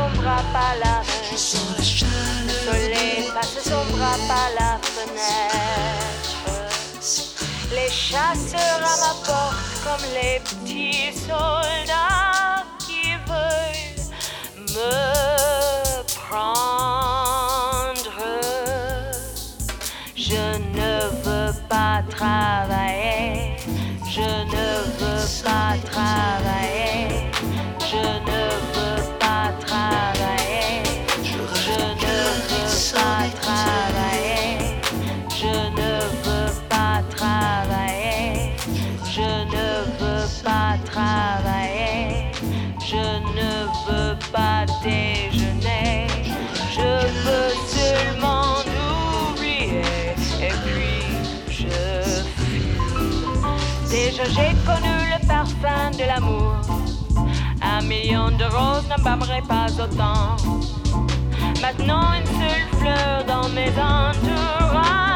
son bras par la Je sens la chaleur. Le soleil passe son bras par la fenêtre. Les chasseurs à ma porte comme les petits sauts. ne bâmerai pas autant. Maintenant, une seule fleur dans mes entourages.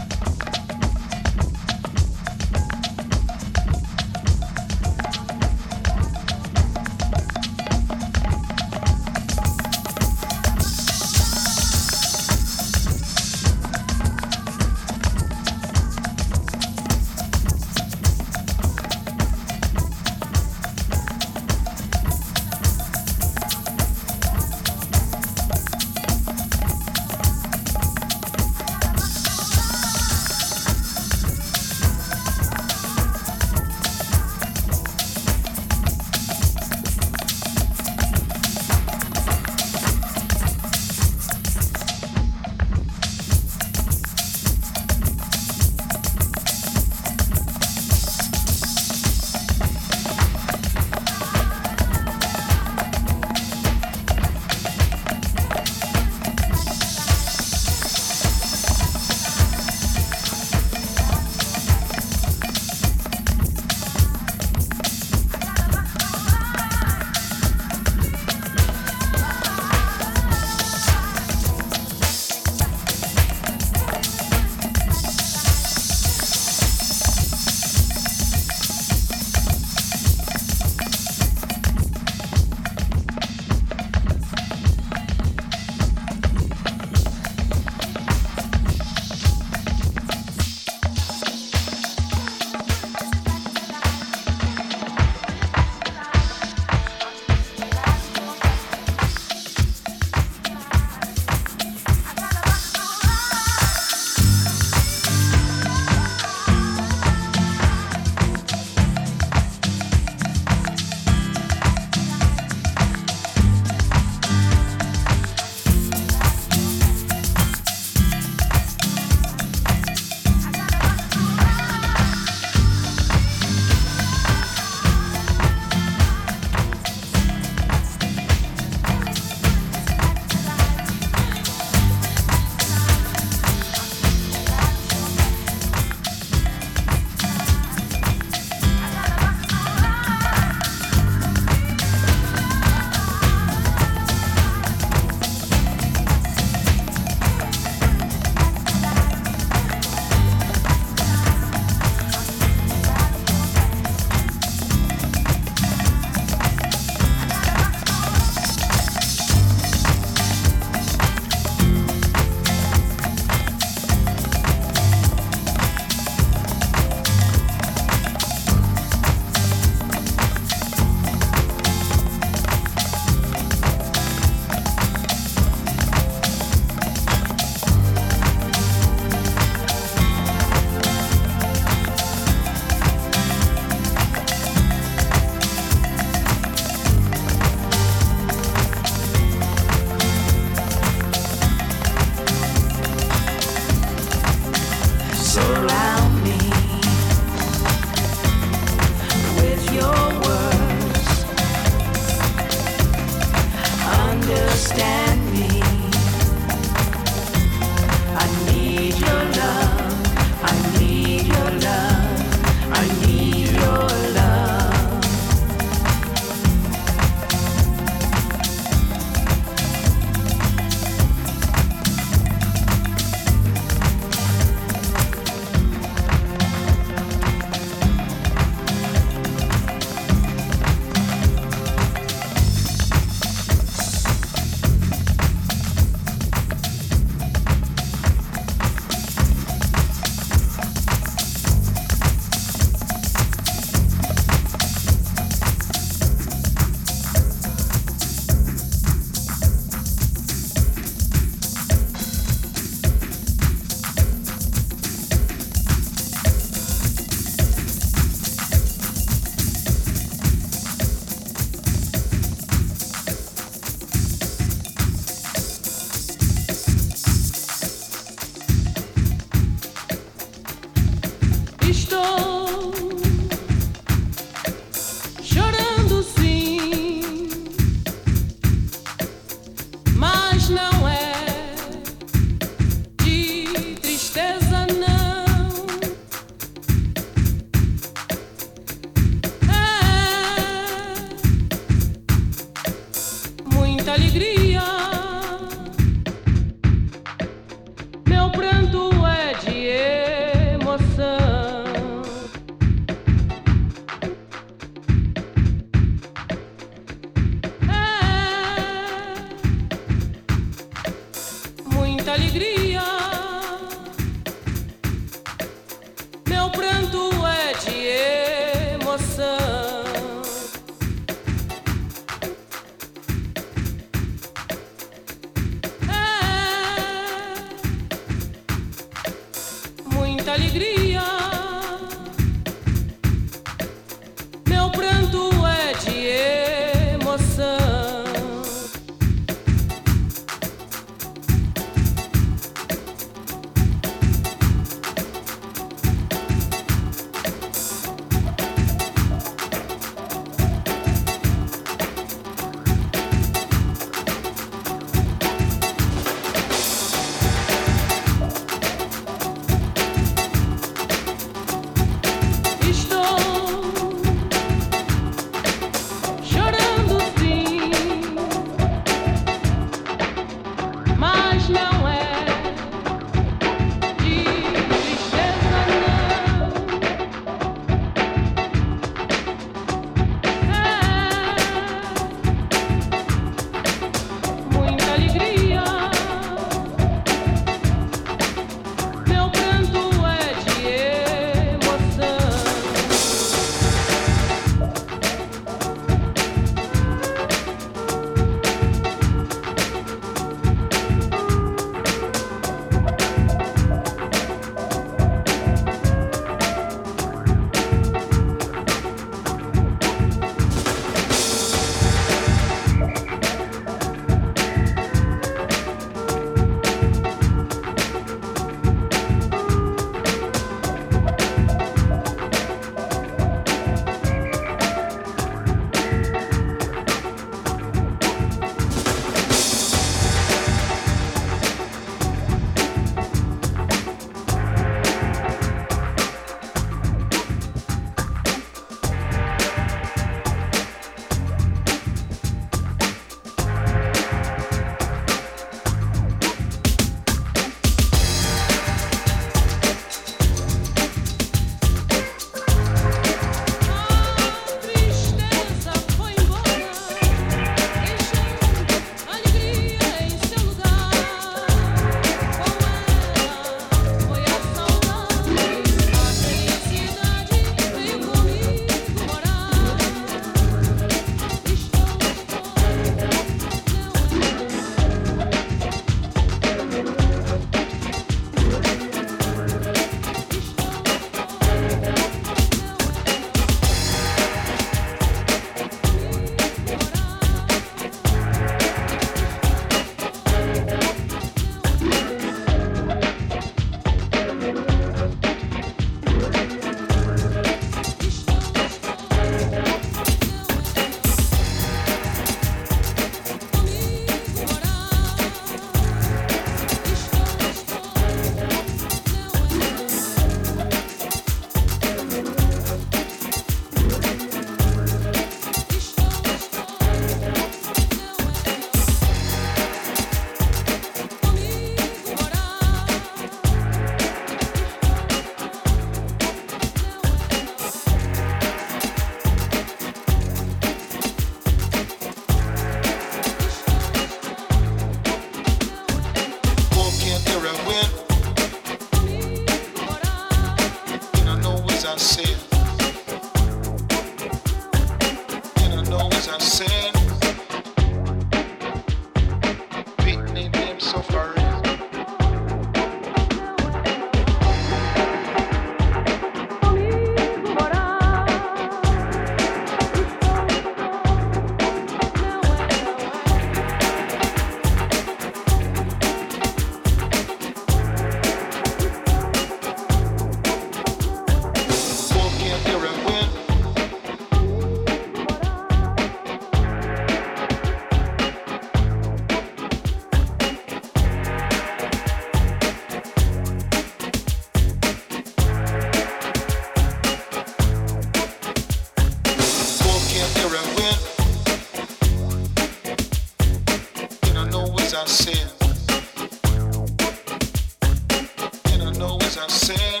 as I said.